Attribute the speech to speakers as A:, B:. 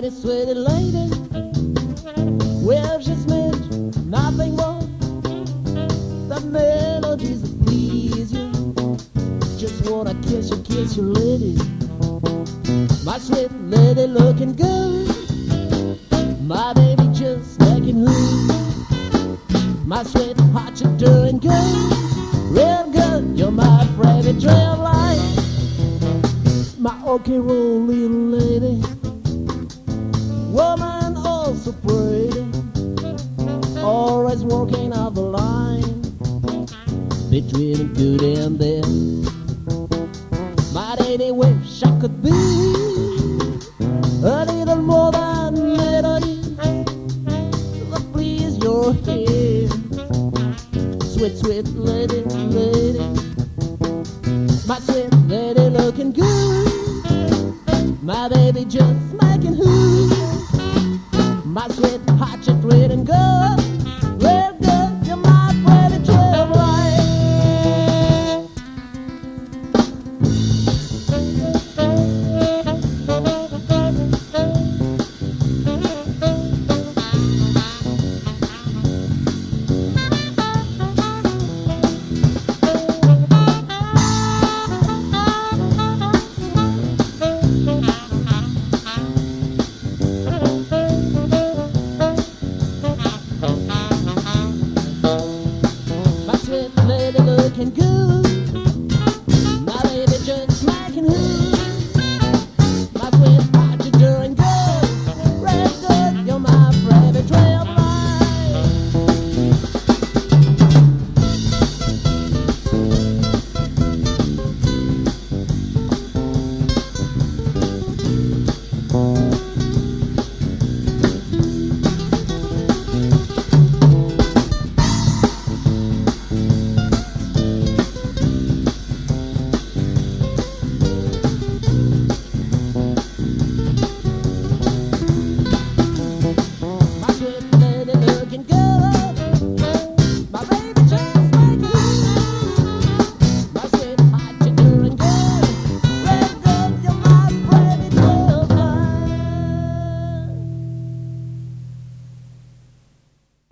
A: pretty, sweaty lady. Well, just meant nothing more The melodies that please you. Just wanna kiss you, kiss you, lady. My sweet lady looking good. My baby just making love. My sweetheart, you're doing good. Real good, you're my favorite trail light. My okay roll, little lady. Between good and bad. Might any wish I could be a little more than melody to please your ear. Sweet, sweet lady, lady, my sweet lady looking good. My baby just making who. My sweet heart just reading good.